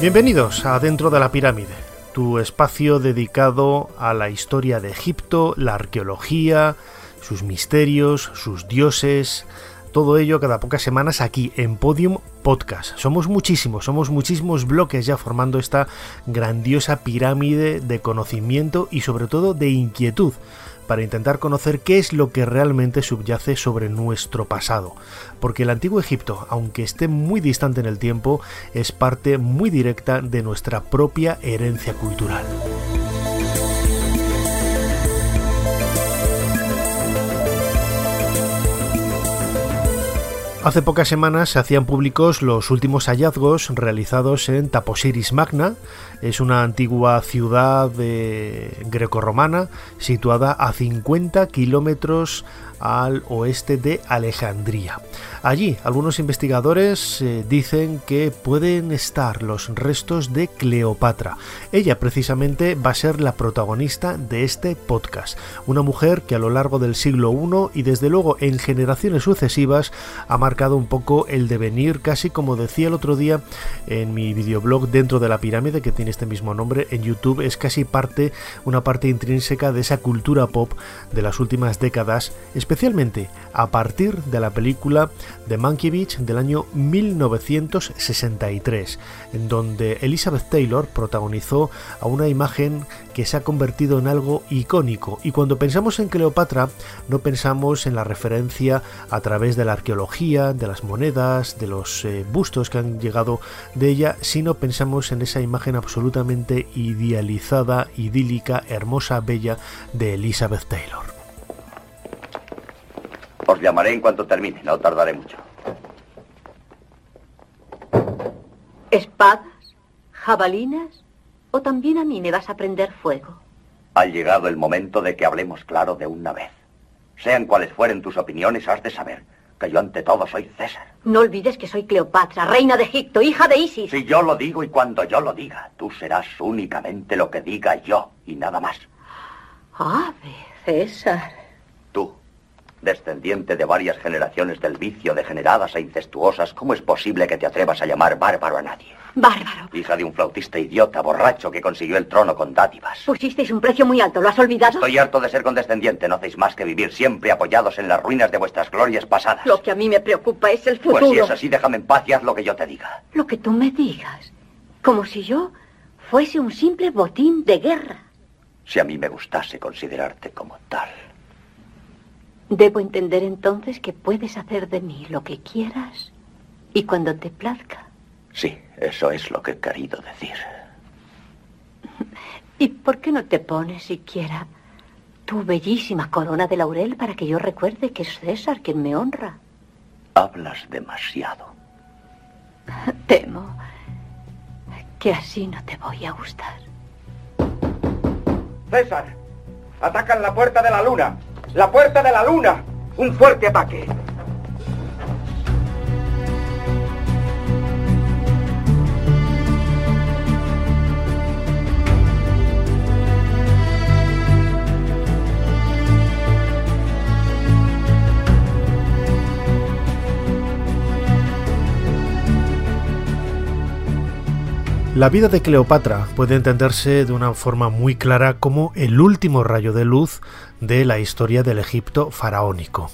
Bienvenidos a Dentro de la Pirámide, tu espacio dedicado a la historia de Egipto, la arqueología, sus misterios, sus dioses, todo ello cada pocas semanas aquí en Podium Podcast. Somos muchísimos, somos muchísimos bloques ya formando esta grandiosa pirámide de conocimiento y sobre todo de inquietud para intentar conocer qué es lo que realmente subyace sobre nuestro pasado. Porque el antiguo Egipto, aunque esté muy distante en el tiempo, es parte muy directa de nuestra propia herencia cultural. Hace pocas semanas se hacían públicos los últimos hallazgos realizados en Taposiris Magna, es una antigua ciudad grecorromana situada a 50 kilómetros al oeste de Alejandría. Allí algunos investigadores eh, dicen que pueden estar los restos de Cleopatra. Ella precisamente va a ser la protagonista de este podcast. Una mujer que a lo largo del siglo I y desde luego en generaciones sucesivas ha marcado un poco el devenir, casi como decía el otro día en mi videoblog dentro de la pirámide que tiene este mismo nombre en YouTube, es casi parte, una parte intrínseca de esa cultura pop de las últimas décadas especialmente a partir de la película The Monkey Beach del año 1963, en donde Elizabeth Taylor protagonizó a una imagen que se ha convertido en algo icónico. Y cuando pensamos en Cleopatra, no pensamos en la referencia a través de la arqueología, de las monedas, de los eh, bustos que han llegado de ella, sino pensamos en esa imagen absolutamente idealizada, idílica, hermosa, bella de Elizabeth Taylor. Os llamaré en cuanto termine, no tardaré mucho. ¿Espadas? ¿Jabalinas? ¿O también a mí me vas a prender fuego? Ha llegado el momento de que hablemos claro de una vez. Sean cuales fueren tus opiniones, has de saber que yo ante todo soy César. No olvides que soy Cleopatra, reina de Egipto, hija de Isis. Si yo lo digo y cuando yo lo diga, tú serás únicamente lo que diga yo y nada más. Ave, César descendiente de varias generaciones del vicio, degeneradas e incestuosas, ¿cómo es posible que te atrevas a llamar bárbaro a nadie? Bárbaro. Hija de un flautista idiota, borracho, que consiguió el trono con dádivas. Pusisteis un precio muy alto, ¿lo has olvidado? Estoy harto de ser condescendiente, no hacéis más que vivir siempre apoyados en las ruinas de vuestras glorias pasadas. Lo que a mí me preocupa es el futuro. Pues si es así, déjame en paz y haz lo que yo te diga. Lo que tú me digas. Como si yo fuese un simple botín de guerra. Si a mí me gustase considerarte como tal. Debo entender entonces que puedes hacer de mí lo que quieras y cuando te plazca. Sí, eso es lo que he querido decir. ¿Y por qué no te pones siquiera tu bellísima corona de laurel para que yo recuerde que es César quien me honra? Hablas demasiado. Temo que así no te voy a gustar. César, atacan la puerta de la luna. La puerta de la luna. Un fuerte ataque. La vida de Cleopatra puede entenderse de una forma muy clara como el último rayo de luz de la historia del Egipto faraónico.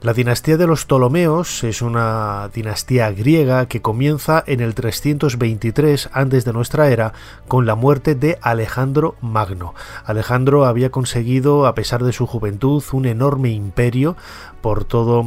La dinastía de los Ptolomeos es una dinastía griega que comienza en el 323 antes de nuestra era con la muerte de Alejandro Magno. Alejandro había conseguido, a pesar de su juventud, un enorme imperio por todo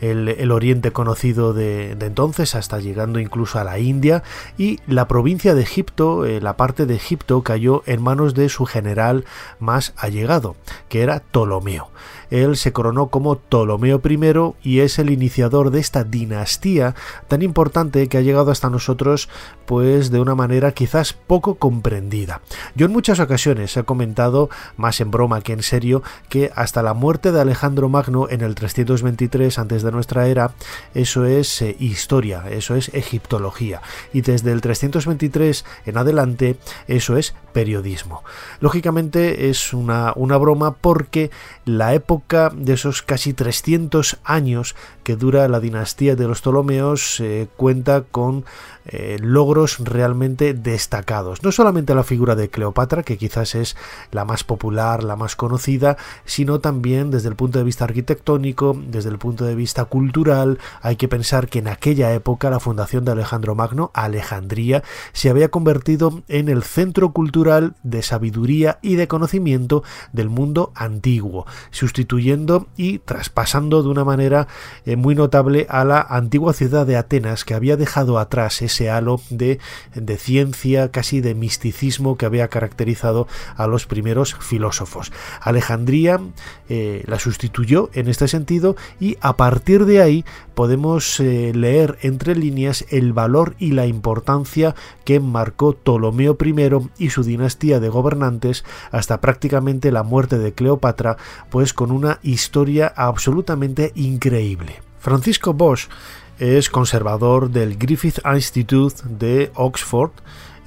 el, oriente conocido de, entonces, hasta llegando incluso a la India, y la provincia de Egipto, eh, la parte de Egipto, cayó en manos de su general más allegado, que era Ptolomeo. Él se coronó como Ptolomeo I y es el iniciador de esta dinastía tan importante que ha llegado hasta nosotros pues de una manera quizás poco comprendida. Yo en muchas ocasiones he comentado, más en broma que en serio, que hasta la muerte de Alejandro Magno en el 323 antes de nuestra era, eso es eh, historia, eso es egiptología. Y desde el 323 en adelante, eso es periodismo. Lógicamente es una, una broma porque la época de esos casi 300 años que dura la dinastía de los Ptolomeos eh, cuenta con eh, logros realmente destacados. No solamente la figura de Cleopatra, que quizás es la más popular, la más conocida, sino también desde el punto de vista arquitectónico, desde el punto de vista cultural. Hay que pensar que en aquella época la fundación de Alejandro Magno, Alejandría, se había convertido en el centro cultural de sabiduría y de conocimiento del mundo antiguo, sustituyendo y traspasando de una manera eh, muy notable a la antigua ciudad de Atenas que había dejado atrás ese halo de, de ciencia, casi de misticismo que había caracterizado a los primeros filósofos. Alejandría eh, la sustituyó en este sentido y a partir de ahí podemos eh, leer entre líneas el valor y la importancia que marcó Ptolomeo I y su dinastía de gobernantes hasta prácticamente la muerte de Cleopatra, pues con una historia absolutamente increíble. Francisco Bosch es conservador del Griffith Institute de Oxford.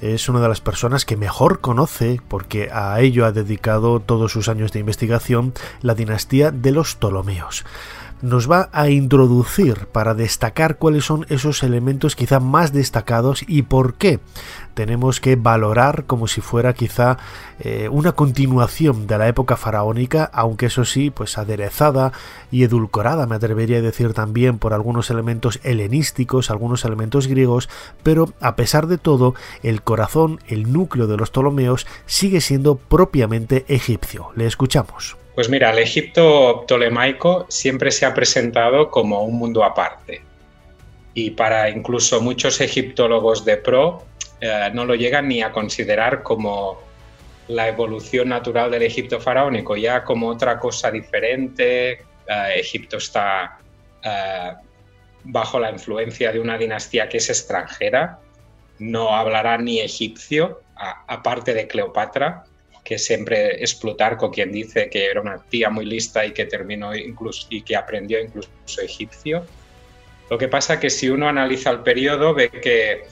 Es una de las personas que mejor conoce, porque a ello ha dedicado todos sus años de investigación, la dinastía de los Ptolomeos nos va a introducir para destacar cuáles son esos elementos quizá más destacados y por qué tenemos que valorar como si fuera quizá eh, una continuación de la época faraónica, aunque eso sí, pues aderezada y edulcorada, me atrevería a decir también por algunos elementos helenísticos, algunos elementos griegos, pero a pesar de todo, el corazón, el núcleo de los Ptolomeos sigue siendo propiamente egipcio. Le escuchamos. Pues mira, el Egipto ptolemaico siempre se ha presentado como un mundo aparte. Y para incluso muchos egiptólogos de pro, eh, no lo llegan ni a considerar como la evolución natural del Egipto faraónico, ya como otra cosa diferente. Eh, Egipto está eh, bajo la influencia de una dinastía que es extranjera, no hablará ni egipcio, aparte de Cleopatra, que siempre es Plutarco quien dice que era una tía muy lista y que terminó incluso y que aprendió incluso egipcio. Lo que pasa que si uno analiza el periodo ve que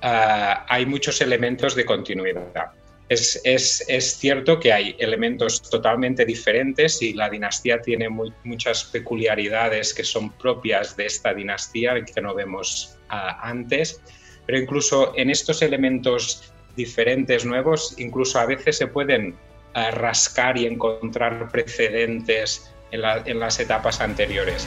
ah, hay muchos elementos de continuidad. Es, es, es, cierto que hay elementos totalmente diferentes y la dinastía tiene muchas peculiaridades que son propias de esta dinastía que no vemos ah, antes, pero incluso en estos elementos diferentes, nuevos, incluso a veces se pueden eh, rascar y encontrar precedentes en, en las etapas anteriores.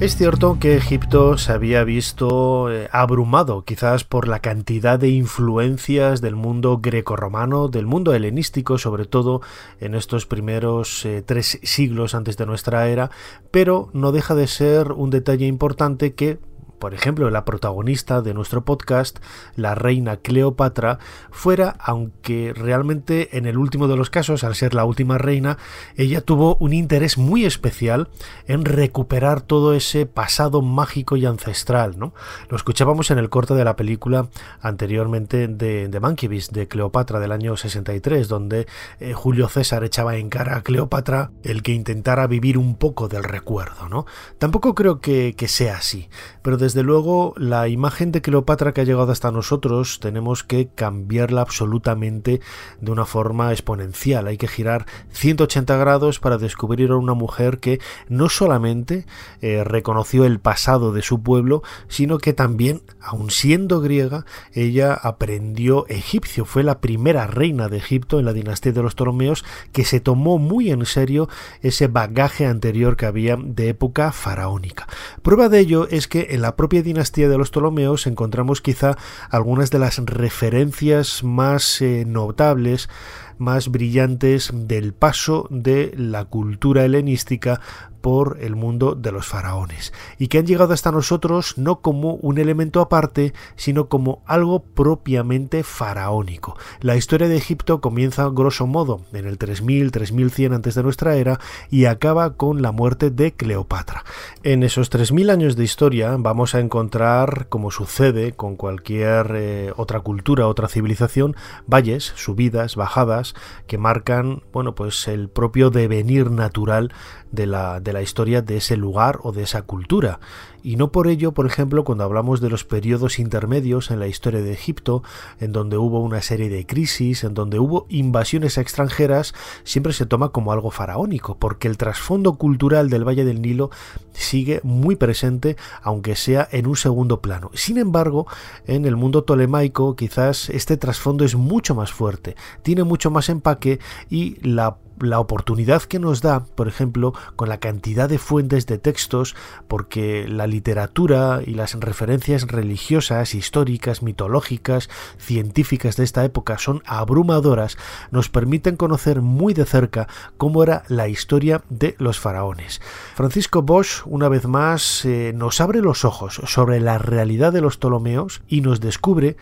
Es cierto que Egipto se había visto eh, abrumado quizás por la cantidad de influencias del mundo grecorromano, del mundo helenístico, sobre todo en estos primeros eh, tres siglos antes de nuestra era, pero no deja de ser un detalle importante que por ejemplo, la protagonista de nuestro podcast, la reina Cleopatra, fuera, aunque realmente en el último de los casos, al ser la última reina, ella tuvo un interés muy especial en recuperar todo ese pasado mágico y ancestral. ¿no? Lo escuchábamos en el corte de la película anteriormente de, de Mankiewicz, de Cleopatra del año 63, donde eh, Julio César echaba en cara a Cleopatra el que intentara vivir un poco del recuerdo. ¿no? Tampoco creo que, que sea así, pero desde desde luego, la imagen de Cleopatra que ha llegado hasta nosotros tenemos que cambiarla absolutamente de una forma exponencial. Hay que girar 180 grados para descubrir a una mujer que no solamente eh, reconoció el pasado de su pueblo, sino que también, aun siendo griega, ella aprendió egipcio. Fue la primera reina de Egipto en la dinastía de los Ptolomeos que se tomó muy en serio ese bagaje anterior que había de época faraónica. Prueba de ello es que en la propia dinastía de los Ptolomeos encontramos quizá algunas de las referencias más eh, notables más brillantes del paso de la cultura helenística por el mundo de los faraones y que han llegado hasta nosotros no como un elemento aparte, sino como algo propiamente faraónico. La historia de Egipto comienza grosso modo en el 3000-3100 antes de nuestra era y acaba con la muerte de Cleopatra. En esos 3000 años de historia vamos a encontrar, como sucede con cualquier eh, otra cultura, otra civilización, valles, subidas, bajadas que marcan, bueno, pues el propio devenir natural de la, la historia de ese lugar o de esa cultura. Y no por ello, por ejemplo, cuando hablamos de los periodos intermedios en la historia de Egipto, en donde hubo una serie de crisis, en donde hubo invasiones extranjeras, siempre se toma como algo faraónico, porque el trasfondo cultural del Valle del Nilo sigue muy presente, aunque sea en un segundo plano. Sin embargo, en el mundo tolemaico quizás este trasfondo es mucho más fuerte, tiene mucho más empaque y la la oportunidad que nos da, por ejemplo, con la cantidad de fuentes de textos, porque la literatura y las referencias religiosas, históricas, mitológicas, científicas de esta época son abrumadoras, nos permiten conocer muy de cerca cómo era la historia de los faraones. Francisco Bosch, una vez más, eh, nos abre los ojos sobre la realidad de los Ptolomeos y nos descubre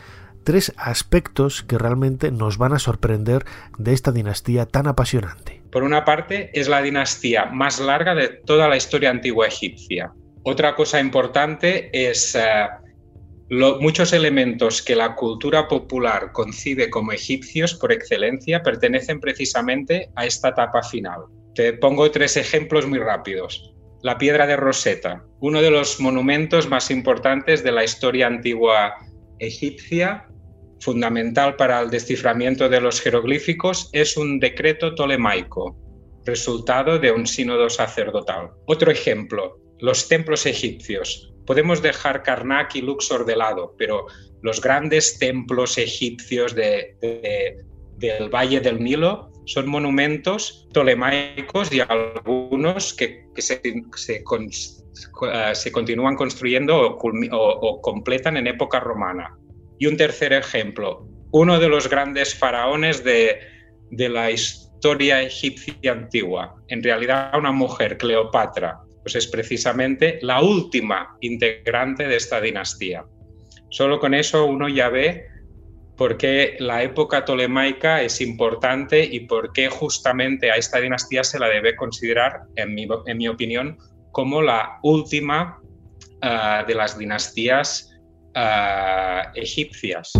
tres aspectos que realmente nos van a sorprender de esta dinastía tan apasionante. Por una parte, es la dinastía más larga de toda la historia antigua egipcia. Otra cosa importante es eh, muchos elementos que la cultura popular concibe como egipcios por excelencia pertenecen precisamente a esta etapa final. Te pongo tres ejemplos muy rápidos. La piedra de Rosetta, uno de los monumentos más importantes de la historia antigua egipcia, fundamental para el desciframiento de los jeroglíficos es un decreto tolemaico, resultado de un sínodo sacerdotal. Otro ejemplo, los templos egipcios. Podemos dejar Karnak y Luxor de lado, pero los grandes templos egipcios del Valle del Nilo son monumentos tolemaicos y algunos que, se, se, se, continúan construyendo o completan en época romana. Y un tercer ejemplo, uno de los grandes faraones de, la historia egipcia antigua, en realidad una mujer, Cleopatra, pues es precisamente la última integrante de esta dinastía. Solo con eso uno ya ve por qué la época tolemaica es importante y por qué justamente a esta dinastía se la debe considerar, en mi, opinión, como la última ah, de las dinastías egipcias.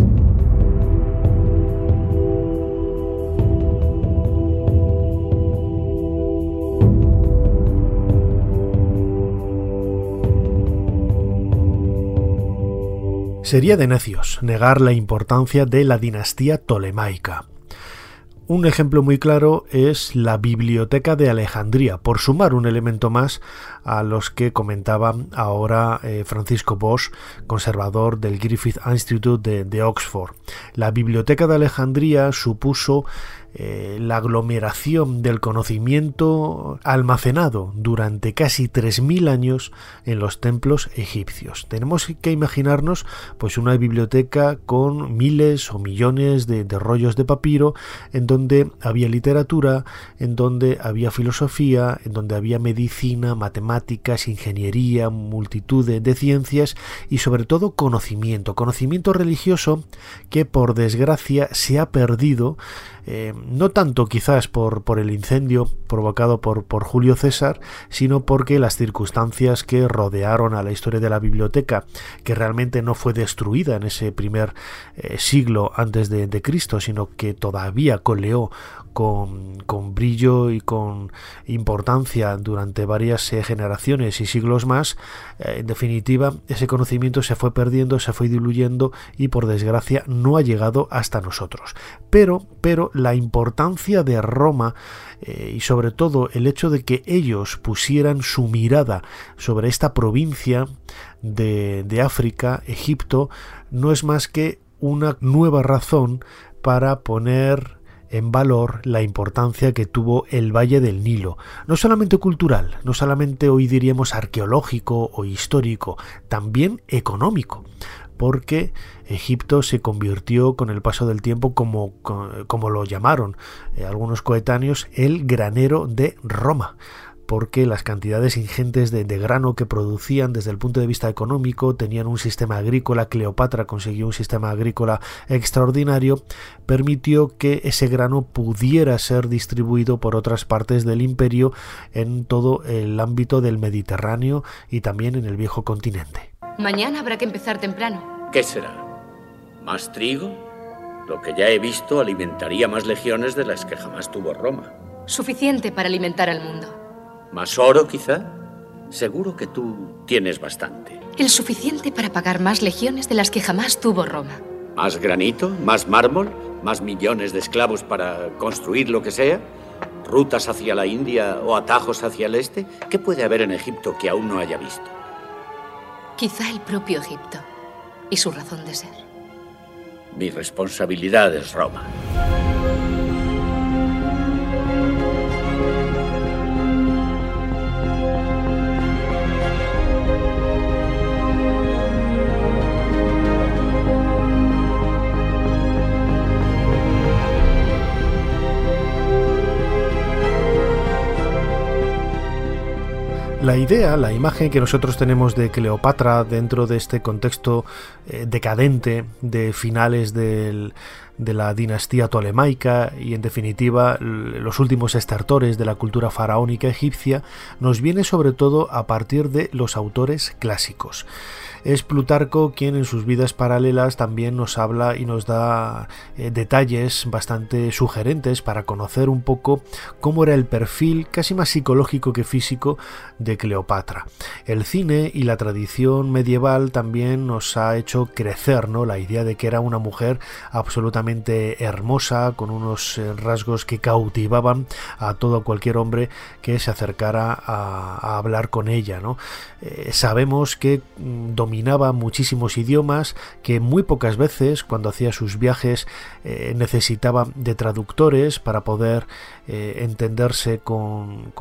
Sería de necios negar la importancia de la dinastía tolemaica. Un ejemplo muy claro es la Biblioteca de Alejandría, por sumar un elemento más a los que comentaba ahora eh, Francisco Bosch, conservador del Griffith Institute de Oxford. La Biblioteca de Alejandría supuso eh, la aglomeración del conocimiento almacenado durante casi 3.000 años en los templos egipcios. Tenemos que imaginarnos pues una biblioteca con miles o millones de, rollos de papiro en donde había literatura, en donde había filosofía, en donde había medicina, matemáticas, ingeniería, multitud de, ciencias y sobre todo conocimiento, conocimiento religioso que por desgracia se ha perdido eh, no tanto quizás por, por el incendio provocado por, por, Julio César, sino porque las circunstancias que rodearon a la historia de la biblioteca, que realmente no fue destruida en ese primer eh, siglo antes de, Cristo, sino que todavía coleó con, brillo y con importancia durante varias eh, generaciones y siglos más, eh, en definitiva, ese conocimiento se fue perdiendo, se fue diluyendo y por desgracia no ha llegado hasta nosotros. Pero, pero la importancia de Roma eh, y sobre todo el hecho de que ellos pusieran su mirada sobre esta provincia de, de África, Egipto, no es más que una nueva razón para poner en valor la importancia que tuvo el Valle del Nilo, no solamente cultural, no solamente hoy diríamos arqueológico o histórico, también económico, porque Egipto se convirtió con el paso del tiempo como, como lo llamaron eh, algunos coetáneos el granero de Roma porque las cantidades ingentes de, grano que producían desde el punto de vista económico tenían un sistema agrícola, Cleopatra consiguió un sistema agrícola extraordinario, permitió que ese grano pudiera ser distribuido por otras partes del imperio en todo el ámbito del Mediterráneo y también en el viejo continente. Mañana habrá que empezar temprano. ¿Qué será? ¿Más trigo? Lo que ya he visto alimentaría más legiones de las que jamás tuvo Roma. Suficiente para alimentar al mundo. ¿Más oro, quizá? Seguro que tú tienes bastante. El suficiente para pagar más legiones de las que jamás tuvo Roma. ¿Más granito? ¿Más mármol? ¿Más millones de esclavos para construir lo que sea? ¿Rutas hacia la India o atajos hacia el este? ¿Qué puede haber en Egipto que aún no haya visto? Quizá el propio Egipto y su razón de ser. Mi responsabilidad es Roma. La idea, la imagen que nosotros tenemos de Cleopatra dentro de este contexto eh, decadente de finales de la dinastía tolemaica y en definitiva los últimos estertores de la cultura faraónica egipcia, nos viene sobre todo a partir de los autores clásicos. Es Plutarco quien en sus vidas paralelas también nos habla y nos da eh, detalles bastante sugerentes para conocer un poco cómo era el perfil casi más psicológico que físico de Cleopatra. El cine y la tradición medieval también nos ha hecho crecer ¿no? la idea de que era una mujer absolutamente hermosa, con unos eh, rasgos que cautivaban a todo cualquier hombre que se acercara a, hablar con ella. ¿no? Eh, sabemos que mm, dominaba muchísimos idiomas, que muy pocas veces cuando hacía sus viajes eh, necesitaba de traductores para poder eh, entenderse con,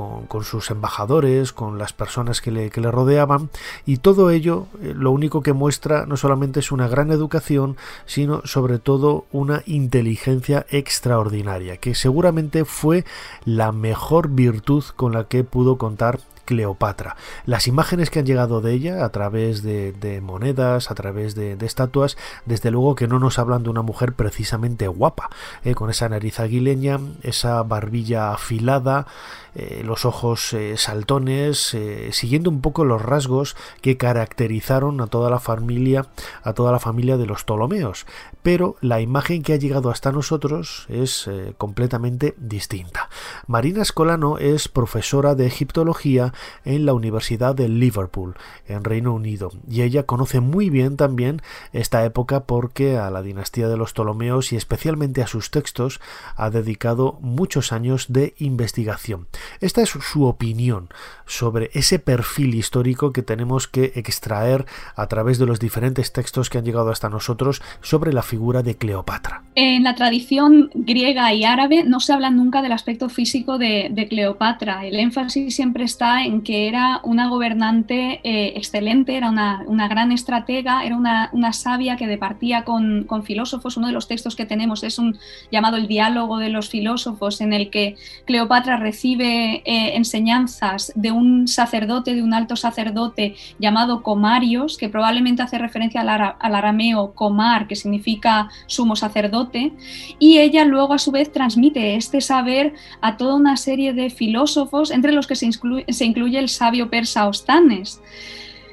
sus embajadores, con las personas que le, que le rodeaban. Y todo ello eh, lo único que muestra no solamente es una gran educación, sino sobre todo una inteligencia extraordinaria, que seguramente fue la mejor virtud con la que pudo contar Cleopatra. Las imágenes que han llegado de ella a través de, monedas, a través de, estatuas, desde luego que no nos hablan de una mujer precisamente guapa, eh, con esa nariz aguileña, esa barbilla afilada, eh, los ojos eh, saltones, siguiendo un poco los rasgos que caracterizaron a toda la familia, a toda la familia de los Ptolomeos. Pero la imagen que ha llegado hasta nosotros es completamente distinta. Marina Escolano es profesora de egiptología en la Universidad de Liverpool, en Reino Unido, y ella conoce muy bien también esta época porque a la dinastía de los Ptolomeos y especialmente a sus textos ha dedicado muchos años de investigación. Esta es su opinión sobre ese perfil histórico que tenemos que extraer a través de los diferentes textos que han llegado hasta nosotros sobre la figura de Cleopatra. En la tradición griega y árabe no se habla nunca del aspecto físico de, Cleopatra. El énfasis siempre está en que era una gobernante eh, excelente, era una, gran estratega, era una, sabia que departía con, con, filósofos. Uno de los textos que tenemos es un llamado el diálogo de los filósofos, en el que Cleopatra recibe eh, enseñanzas de un sacerdote, de un alto sacerdote llamado Comarios, que probablemente hace referencia al, arameo comar, que significa sumo sacerdote, y ella luego a su vez transmite este saber a toda una serie de filósofos, entre los que se, se incluye el sabio persa Ostanes.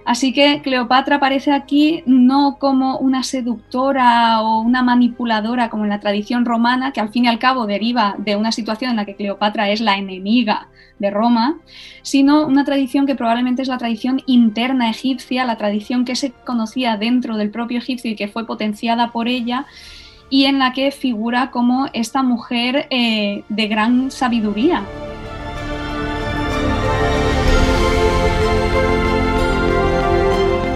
Así que Cleopatra aparece aquí no como una seductora o una manipuladora como en la tradición romana, que al fin y al cabo deriva de una situación en la que Cleopatra es la enemiga de Roma, sino una tradición que probablemente es la tradición interna egipcia, la tradición que se conocía dentro del propio egipcio y que fue potenciada por ella y en la que figura como esta mujer eh, de gran sabiduría.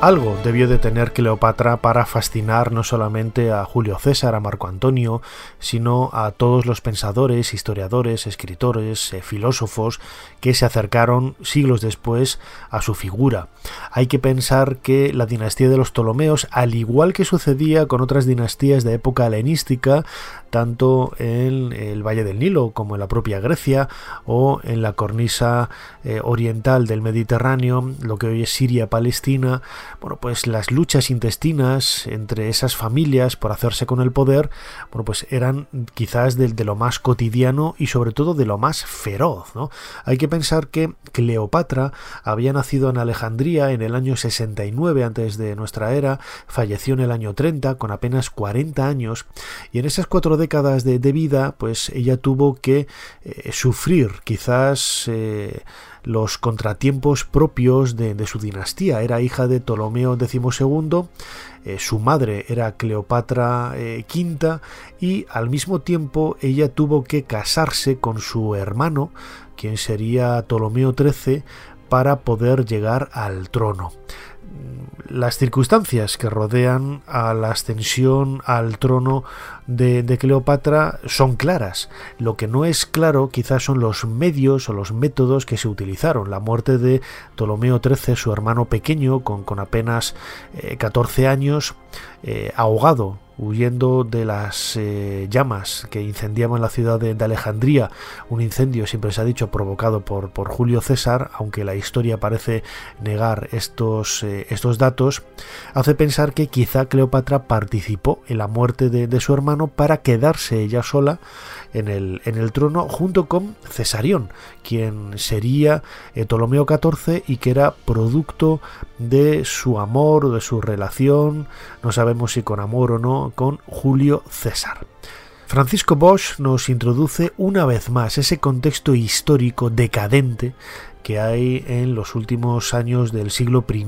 Algo debió de tener Cleopatra para fascinar no solamente a Julio César, a Marco Antonio, sino a todos los pensadores, historiadores, escritores, eh, filósofos que se acercaron siglos después a su figura. Hay que pensar que la dinastía de los Ptolomeos, al igual que sucedía con otras dinastías de época helenística, tanto en el Valle del Nilo como en la propia Grecia o en la cornisa eh, oriental del Mediterráneo, lo que hoy es Siria, Palestina, bueno, pues las luchas intestinas entre esas familias por hacerse con el poder, bueno, pues eran quizás de, de lo más cotidiano y sobre todo de lo más feroz, ¿no? Hay que pensar que Cleopatra había nacido en Alejandría en el año 69 antes de nuestra era, falleció en el año 30 con apenas 40 años y en esas cuatro décadas de, vida, pues ella tuvo que eh, sufrir quizás eh, los contratiempos propios de, su dinastía. Era hija de Ptolomeo XII, eh, su madre era Cleopatra V y al mismo tiempo ella tuvo que casarse con su hermano, quien sería Ptolomeo XIII, para poder llegar al trono las circunstancias que rodean a la ascensión al trono de, Cleopatra son claras. Lo que no es claro quizás son los medios o los métodos que se utilizaron. La muerte de Ptolomeo XIII, su hermano pequeño, con, apenas 14 eh, años, eh, ahogado huyendo de las eh, llamas que incendiaban la ciudad de, Alejandría, un incendio, siempre se ha dicho, provocado por, por Julio César, aunque la historia parece negar estos, eh, estos datos, hace pensar que quizá Cleopatra participó en la muerte de, su hermano para quedarse ella sola en el, en el trono junto con Cesarión, quien sería eh, Ptolomeo XIV y que era producto de su amor, de su relación, no sabemos si con amor o no, con Julio César. Francisco Bosch nos introduce una vez más ese contexto histórico decadente que hay en los últimos años del siglo I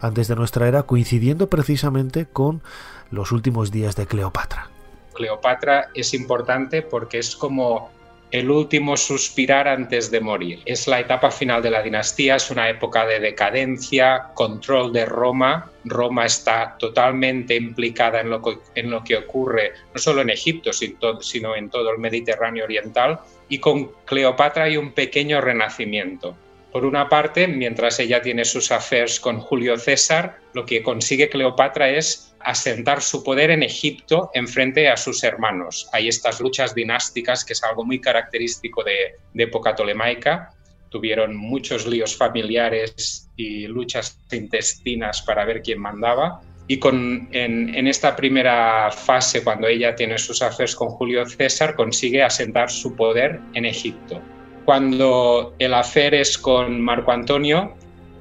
antes de nuestra era, coincidiendo precisamente con los últimos días de Cleopatra. Cleopatra es importante porque es como el último suspirar antes de morir. Es la etapa final de la dinastía, es una época de decadencia, control de Roma. Roma está totalmente implicada en lo que, ocurre no solo en Egipto, sino en todo el Mediterráneo oriental. Y con Cleopatra hay un pequeño renacimiento. Por una parte, mientras ella tiene sus affairs con Julio César, lo que consigue Cleopatra es asentar su poder en Egipto en frente a sus hermanos. Hay estas luchas dinásticas, que es algo muy característico de, época tolemaica. Tuvieron muchos líos familiares y luchas intestinas para ver quién mandaba. Y con, en, esta primera fase, cuando ella tiene sus affairs con Julio César, consigue asentar su poder en Egipto. Cuando el hacer es con Marco Antonio,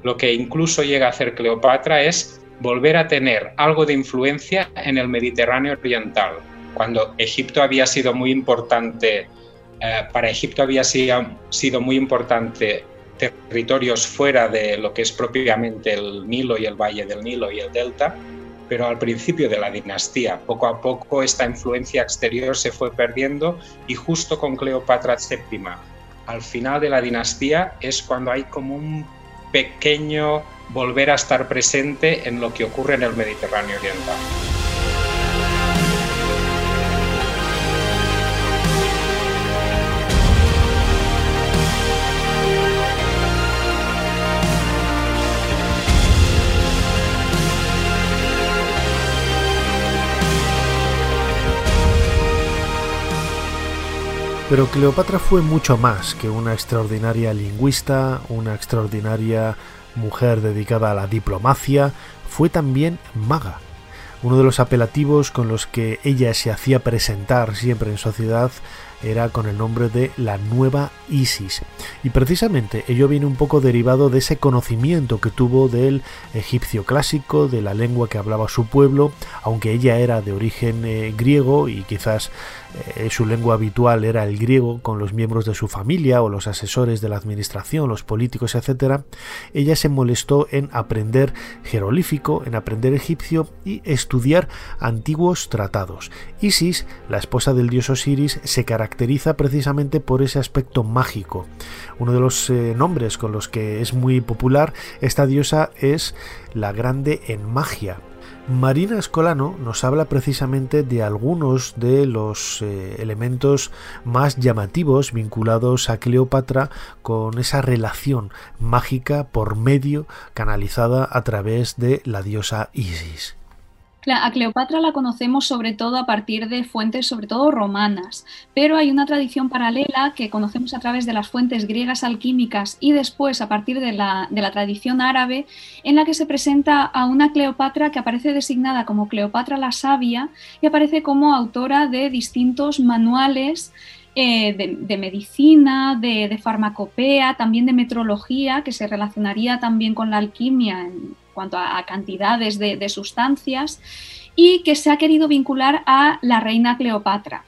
lo que incluso llega a hacer Cleopatra es volver a tener algo de influencia en el Mediterráneo oriental. Cuando Egipto había sido muy importante, eh, para Egipto había sido, muy importante territorios fuera de lo que es propiamente el Nilo y el Valle del Nilo y el Delta, pero al principio de la dinastía, poco a poco esta influencia exterior se fue perdiendo y justo con Cleopatra VII al final de la dinastía es cuando hay como un pequeño volver a estar presente en lo que ocurre en el Mediterráneo Oriental. Pero Cleopatra fue mucho más que una extraordinaria lingüista, una extraordinaria mujer dedicada a la diplomacia, fue también maga. Uno de los apelativos con los que ella se hacía presentar siempre en sociedad era con el nombre de la nueva Isis. Y precisamente ello viene un poco derivado de ese conocimiento que tuvo del egipcio clásico, de la lengua que hablaba su pueblo, aunque ella era de origen eh, griego y quizás eh, su lengua habitual era el griego con los miembros de su familia o los asesores de la administración, los políticos, etc., ella se molestó en aprender jerolífico, en aprender egipcio y estudiar antiguos tratados. Isis, la esposa del dios Osiris, se caracteriza precisamente por ese aspecto mágico. Uno de los eh, nombres con los que es muy popular esta diosa es la grande en magia Marina Escolano nos habla precisamente de algunos de los eh, elementos más llamativos vinculados a Cleopatra con esa relación mágica por medio canalizada a través de la diosa Isis. A Cleopatra la conocemos sobre todo a partir de fuentes, sobre todo romanas, pero hay una tradición paralela que conocemos a través de las fuentes griegas alquímicas y después a partir de la, tradición árabe, en la que se presenta a una Cleopatra que aparece designada como Cleopatra la Sabia y aparece como autora de distintos manuales eh, de, medicina, de, farmacopea, también de metrología, que se relacionaría también con la alquimia cuanto a, cantidades de, sustancias, y que se ha querido vincular a la reina Cleopatra.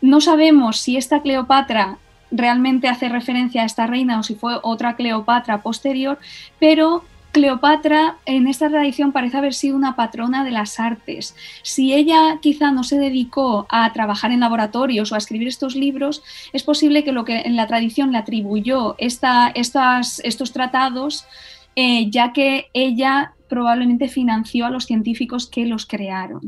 No sabemos si esta Cleopatra realmente hace referencia a esta reina o si fue otra Cleopatra posterior, pero Cleopatra en esta tradición parece haber sido una patrona de las artes. Si ella quizá no se dedicó a trabajar en laboratorios o a escribir estos libros, es posible que lo que en la tradición le atribuyó estos tratados eh, ya que ella probablemente financió a los científicos que los crearon.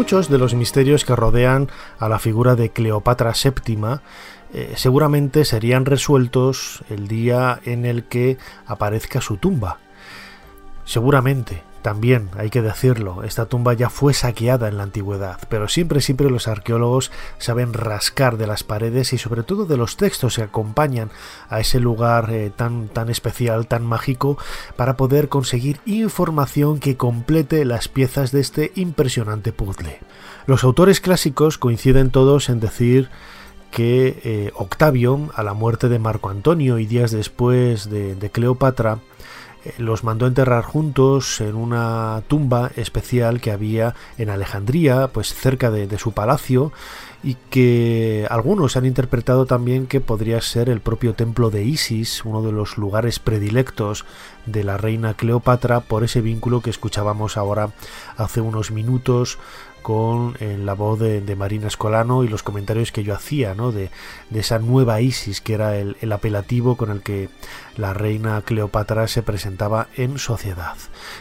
Muchos de los misterios que rodean a la figura de Cleopatra VII eh, seguramente serían resueltos el día en el que aparezca su tumba. Seguramente, también hay que decirlo, esta tumba ya fue saqueada en la antigüedad, pero siempre, siempre los arqueólogos saben rascar de las paredes y sobre todo de los textos que acompañan a ese lugar eh, tan, tan especial, tan mágico, para poder conseguir información que complete las piezas de este impresionante puzzle. Los autores clásicos coinciden todos en decir que eh, Octavio, a la muerte de Marco Antonio y días después de Cleopatra, los mandó enterrar juntos en una tumba especial que había en Alejandría, pues cerca de, su palacio, y que algunos han interpretado también que podría ser el propio templo de Isis, uno de los lugares predilectos de la reina Cleopatra, por ese vínculo que escuchábamos ahora hace unos minutos con eh, la voz de, Marina Escolano y los comentarios que yo hacía ¿no? de, esa nueva Isis que era el, apelativo con el que la reina Cleopatra se presentaba en sociedad.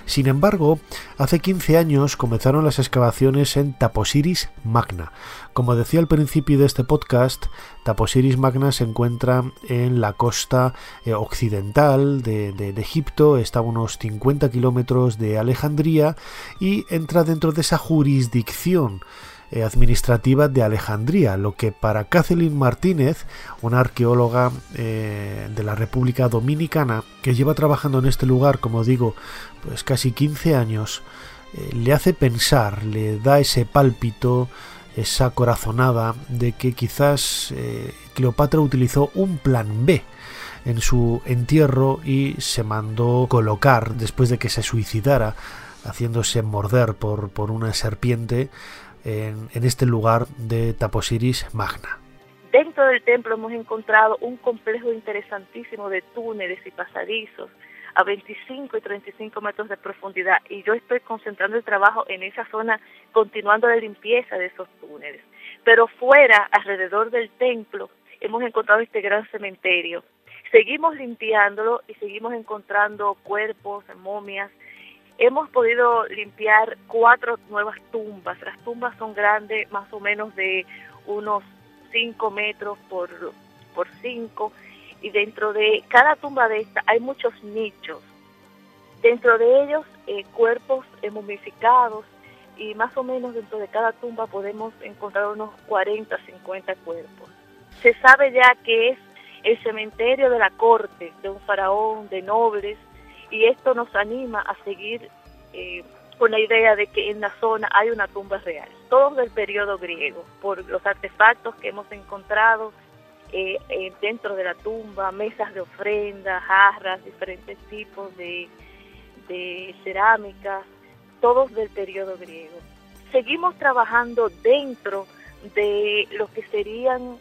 Sin embargo, hace 15 años comenzaron las excavaciones en Taposiris Magna. Como decía al principio de este podcast, Taposiris Magna se encuentra en la costa eh, occidental de, Egipto, está a unos 50 kilómetros de Alejandría y entra dentro de esa jurisdicción eh, administrativa de Alejandría, lo que para Kathleen Martínez, una arqueóloga eh, de la República Dominicana, que lleva trabajando en este lugar, como digo, pues casi 15 años, le hace pensar, le da ese pálpito, esa corazonada de que quizás Cleopatra utilizó un plan B en su entierro y se mandó colocar después de que se suicidara haciéndose morder por, por una serpiente en, este lugar de Taposiris Magna. Dentro del templo hemos encontrado un complejo interesantísimo de túneles y pasadizos a 25 y 35 metros de profundidad y yo estoy concentrando el trabajo en esa zona continuando la limpieza de esos túneles. Pero fuera, alrededor del templo, hemos encontrado este gran cementerio. Seguimos limpiándolo y seguimos encontrando cuerpos, momias, hemos podido limpiar cuatro nuevas tumbas. Las tumbas son grandes, más o menos de unos 5 metros por, por 5. y dentro de cada tumba de esta hay muchos nichos. Dentro de ellos eh, cuerpos momificados y más o menos dentro de cada tumba podemos encontrar unos 40, 50 cuerpos. Se sabe ya que es el cementerio de la corte de un faraón, de nobles, y esto nos anima a seguir eh, con la idea de que en la zona hay una tumba real, todos del periodo griego, por los artefactos que hemos encontrado eh, eh, dentro de la tumba, mesas de ofrenda, jarras, diferentes tipos de, de cerámica, todos del periodo griego. Seguimos trabajando dentro de lo que serían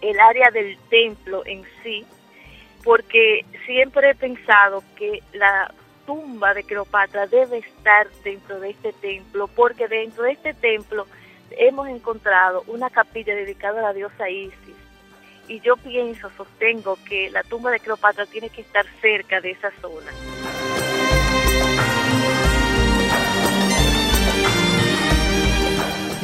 el área del templo en sí, porque siempre he pensado que la tumba de Cleopatra debe estar dentro de este templo, porque dentro de este templo hemos encontrado una capilla dedicada a la diosa Isis. Y yo pienso, sostengo que la tumba de Cleopatra tiene que estar cerca de esa zona.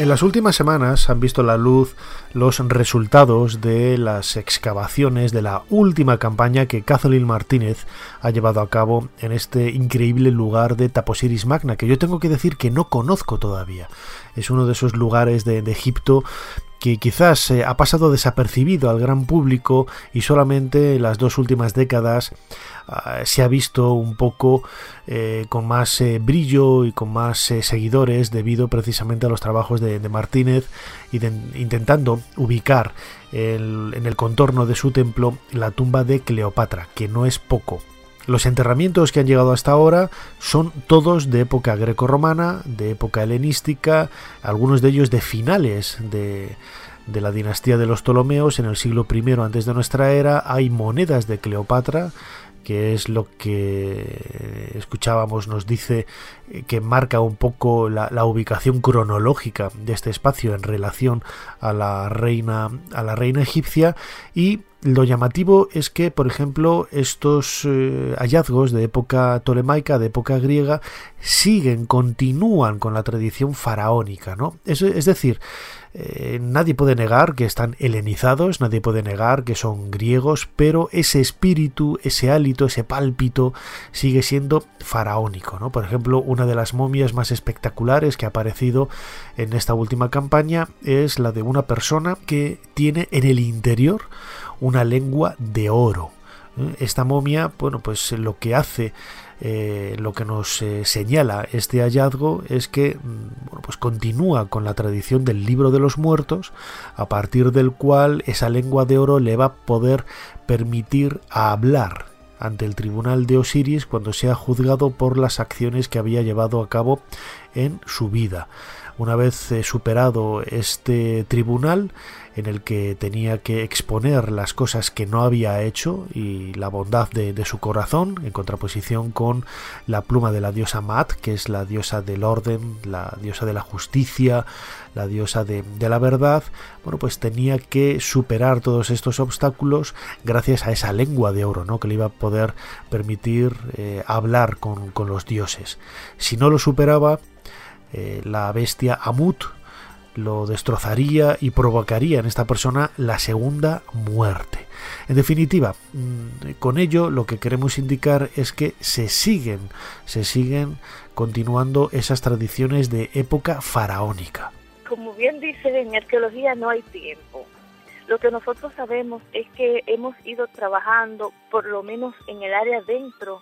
En las últimas semanas han visto la luz los resultados de las excavaciones de la última campaña que Kathleen Martínez ha llevado a cabo en este increíble lugar de Taposiris Magna, que yo tengo que decir que no conozco todavía. Es uno de esos lugares de, de Egipto que quizás ha pasado desapercibido al gran público y solamente en las dos últimas décadas ah, se ha visto un poco eh, con más eh, brillo y con más eh, seguidores debido precisamente a los trabajos de, Martínez y intentando ubicar en el contorno de su templo la tumba de Cleopatra, que no es poco. Los enterramientos que han llegado hasta ahora son todos de época grecorromana, de época helenística, algunos de ellos de finales de, de la dinastía de los Ptolomeos en el siglo I antes de nuestra era. Hay monedas de Cleopatra que es lo que escuchábamos, nos dice que marca un poco la, ubicación cronológica de este espacio en relación a la reina, a la reina egipcia y lo llamativo es que, por ejemplo, estos eh, hallazgos de época tolemaica, de época griega, siguen, continúan con la tradición faraónica, ¿no? Es, es decir, eh, nadie puede negar que están helenizados, nadie puede negar que son griegos, pero ese espíritu, ese hálito, ese pálpito sigue siendo faraónico. ¿no? Por ejemplo, una de las momias más espectaculares que ha aparecido en esta última campaña es la de una persona que tiene en el interior una lengua de oro. ¿eh? Esta momia, bueno, pues lo que hace eh, lo que nos eh, señala este hallazgo es que mm, bueno, pues continúa con la tradición del libro de los muertos, a partir del cual esa lengua de oro le va a poder permitir hablar ante el tribunal de Osiris cuando sea juzgado por las acciones que había llevado a cabo en su vida. Una vez eh, superado este tribunal, en el que tenía que exponer las cosas que no había hecho y la bondad de, su corazón, en contraposición con la pluma de la diosa Mat, que es la diosa del orden, la diosa de la justicia, la diosa de, la verdad, bueno, pues tenía que superar todos estos obstáculos gracias a esa lengua de oro, ¿no? Que le iba a poder permitir eh, hablar con, los dioses. Si no lo superaba, eh, la bestia Amut, lo destrozaría y provocaría en esta persona la segunda muerte. En definitiva, mm, con ello lo que queremos indicar es que se siguen, se siguen continuando esas tradiciones de época faraónica. Como bien dice, en arqueología no hay tiempo. Lo que nosotros sabemos es que hemos ido trabajando, por lo menos en el área dentro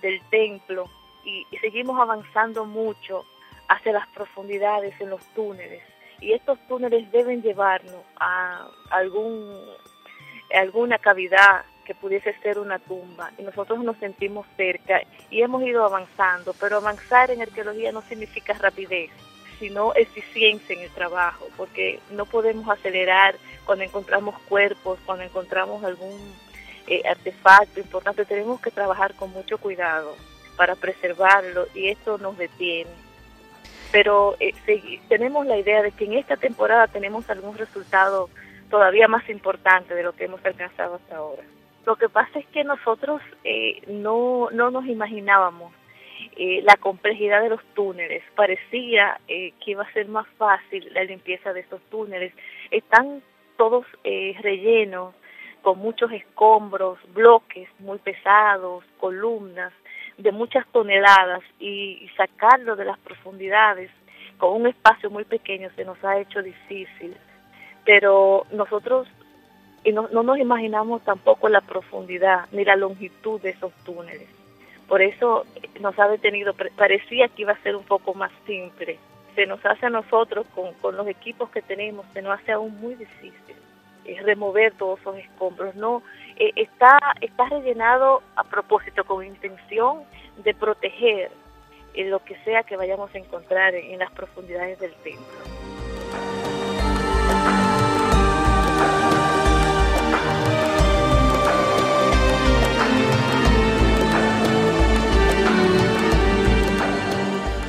del templo, y seguimos avanzando mucho hacia las profundidades en los túneles. Y estos túneles deben llevarnos a algún, alguna cavidad que pudiese ser una tumba. Y nosotros nos sentimos cerca y hemos ido avanzando, pero avanzar en arqueología no significa rapidez, sino eficiencia en el trabajo, porque no podemos acelerar cuando encontramos cuerpos, cuando encontramos algún eh, artefacto importante, tenemos que trabajar con mucho cuidado para preservarlo y esto nos detiene pero eh, tenemos la idea de que en esta temporada tenemos algún resultado todavía más importante de lo que hemos alcanzado hasta ahora. Lo que pasa es que nosotros eh, no, no nos imaginábamos eh, la complejidad de los túneles. Parecía que iba a ser más fácil la limpieza de estos túneles. Están todos rellenos con muchos escombros, bloques muy pesados, columnas de muchas toneladas y, sacarlo de las profundidades con un espacio muy pequeño se nos ha hecho difícil. Pero nosotros y no, no nos imaginamos tampoco la profundidad ni la longitud de esos túneles. Por eso nos ha detenido, parecía que iba a ser un poco más simple. Se nos hace a nosotros, con, con los equipos que tenemos, se nos hace aún muy difícil remover todos esos escombros. No, eh, está, está rellenado a propósito, con intención de proteger eh, lo que sea que vayamos a encontrar en las profundidades del templo.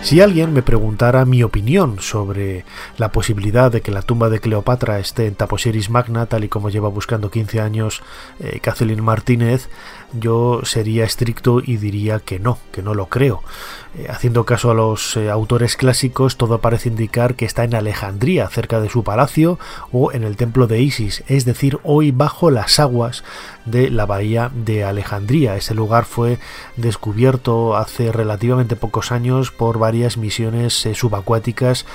Si alguien me preguntara mi opinión sobre la posibilidad de que la tumba de Cleopatra esté en Taposiris Magna, tal y como lleva buscando 15 años eh, Kathleen Martínez, yo sería estricto y diría que no, que no lo creo. Eh, haciendo caso a los eh, autores clásicos, todo parece indicar que está en Alejandría, cerca de su palacio, o en el templo de Isis, es decir, hoy bajo las aguas de la bahía de Alejandría. Ese lugar fue descubierto hace relativamente pocos años por varias misiones eh, subacuáticas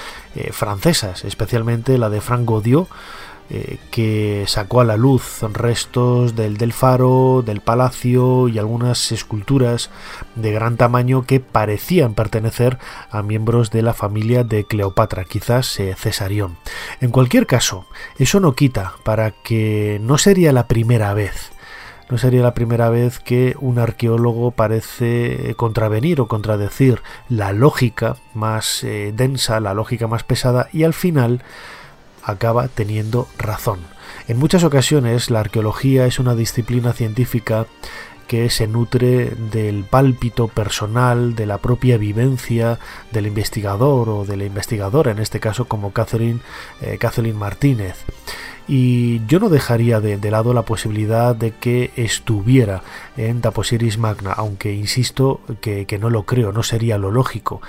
francesas, especialmente la de Frank Godiot, eh, que sacó a la luz restos del, del faro, del palacio y algunas esculturas de gran tamaño que parecían pertenecer a miembros de la familia de Cleopatra, quizás eh, Cesarión. En cualquier caso, eso no quita para que no sería la primera vez no sería la primera vez que un arqueólogo parece contravenir o contradecir la lógica más eh, densa, la lógica más pesada y al final acaba teniendo razón. En muchas ocasiones la arqueología es una disciplina científica que se nutre del pálpito personal, de la propia vivencia del investigador o de la investigadora, en este caso como Catherine, eh, Martínez. Y yo no dejaría de, lado la posibilidad de que estuviera en Taposiris Magna, aunque insisto que, que no lo creo, no sería lo lógico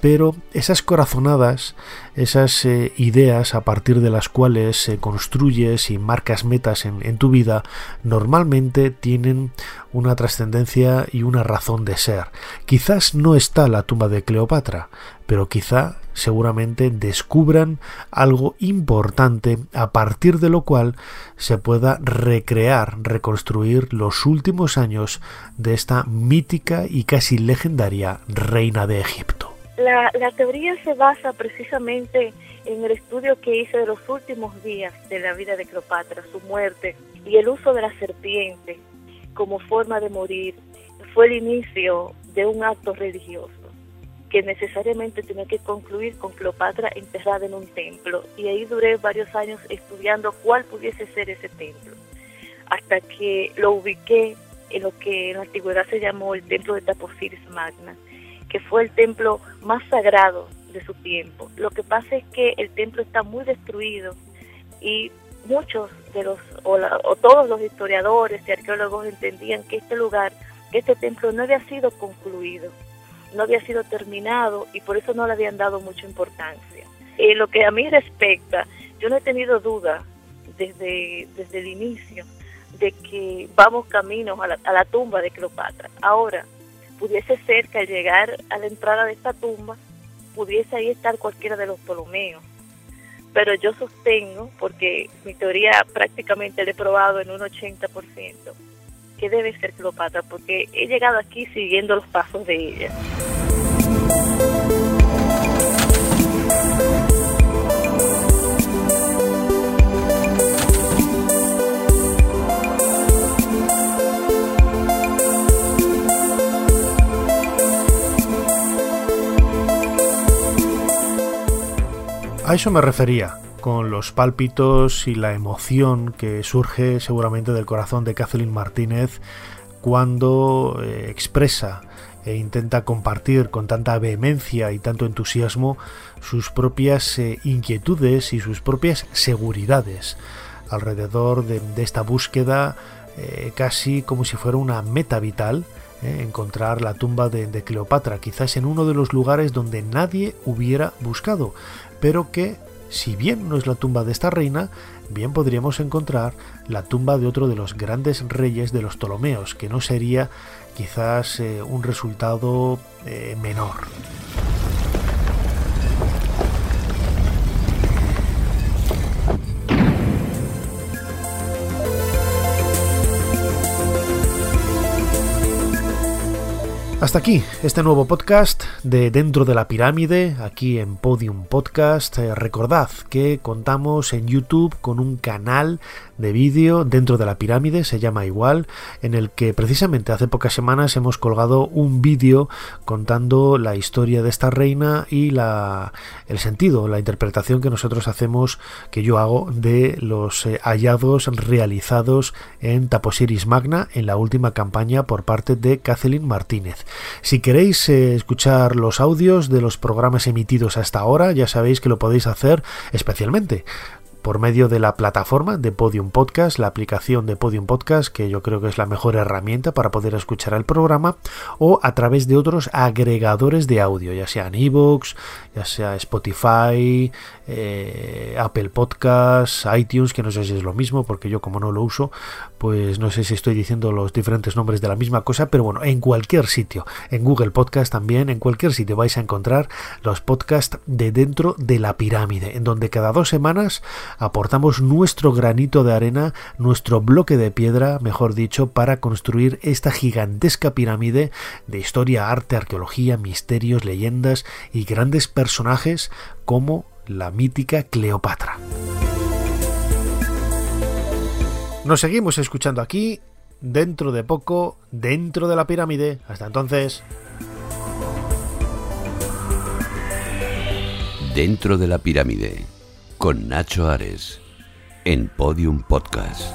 pero esas corazonadas, esas eh, ideas a partir de las cuales se construyes y marcas metas en, tu vida, normalmente tienen una trascendencia y una razón de ser. Quizás no está la tumba de Cleopatra, pero quizá seguramente descubran algo importante a partir de lo cual se pueda recrear, reconstruir los últimos años de esta mítica y casi legendaria reina de Egipto. La, teoría se basa precisamente en el estudio que hice de los últimos días de la vida de Cleopatra, su muerte y el uso de la serpiente como forma de morir. Fue el inicio de un acto religioso que necesariamente tenía que concluir con Cleopatra enterrada en un templo. Y ahí duré varios años estudiando cuál pudiese ser ese templo, hasta que lo ubiqué en lo que en la antigüedad se llamó el templo de Taposiris Magna que fue el templo más sagrado de su tiempo. Lo que pasa es que el templo está muy destruido y muchos de los, o, todos los historiadores y arqueólogos entendían que este lugar, que este templo no había sido concluido, no había sido terminado y por eso no le habían dado mucha importancia. En lo que a mí respecta, yo no he tenido duda desde, desde el inicio de que vamos caminos a la, a la tumba de Cleopatra. Ahora, pudiese ser que al llegar a la entrada de esta tumba pudiese ahí estar cualquiera de los Ptolomeos. Pero yo sostengo, porque mi teoría prácticamente la he probado en un 80%, que debe ser Cleopatra, porque he llegado aquí siguiendo los pasos de ella. A eso me refería, con los pálpitos y la emoción que surge seguramente del corazón de Kathleen Martínez cuando eh, expresa e intenta compartir con tanta vehemencia y tanto entusiasmo sus propias eh, inquietudes y sus propias seguridades alrededor de, esta búsqueda eh, casi como si fuera una meta vital encontrar la tumba de, Cleopatra, quizás en uno de los lugares donde nadie hubiera buscado, pero que si bien no es la tumba de esta reina, bien podríamos encontrar la tumba de otro de los grandes reyes de los Ptolomeos, que no sería quizás eh, un resultado eh, menor. Hasta aquí este nuevo podcast de Dentro de la Pirámide, aquí en Podium Podcast. Eh, recordad que contamos en YouTube con un canal de vídeo dentro de la pirámide, se llama igual, en el que precisamente hace pocas semanas hemos colgado un vídeo contando la historia de esta reina y la, el sentido, la interpretación que nosotros hacemos, que yo hago, de los eh, hallazgos realizados en Taposiris Magna en la última campaña por parte de Kathleen Martínez. Si queréis eh, escuchar los audios de los programas emitidos hasta ahora, ya sabéis que lo podéis hacer especialmente por medio de la plataforma de Podium Podcast, la aplicación de Podium Podcast, que yo creo que es la mejor herramienta para poder escuchar el programa, o a través de otros agregadores de audio, ya sean ebooks, ya sea Spotify, eh, Apple Podcasts, iTunes, que no sé si es lo mismo, porque yo como no lo uso, pues no sé si estoy diciendo los diferentes nombres de la misma cosa, pero bueno, en cualquier sitio, en Google Podcast también, en cualquier sitio vais a encontrar los podcasts de dentro de la pirámide, en donde cada dos semanas aportamos nuestro granito de arena, nuestro bloque de piedra, mejor dicho, para construir esta gigantesca pirámide de historia, arte, arqueología, misterios, leyendas y grandes personajes como la mítica Cleopatra. Nos seguimos escuchando aquí, dentro de poco, dentro de la pirámide. Hasta entonces. Dentro de la pirámide, con Nacho Ares, en Podium Podcast.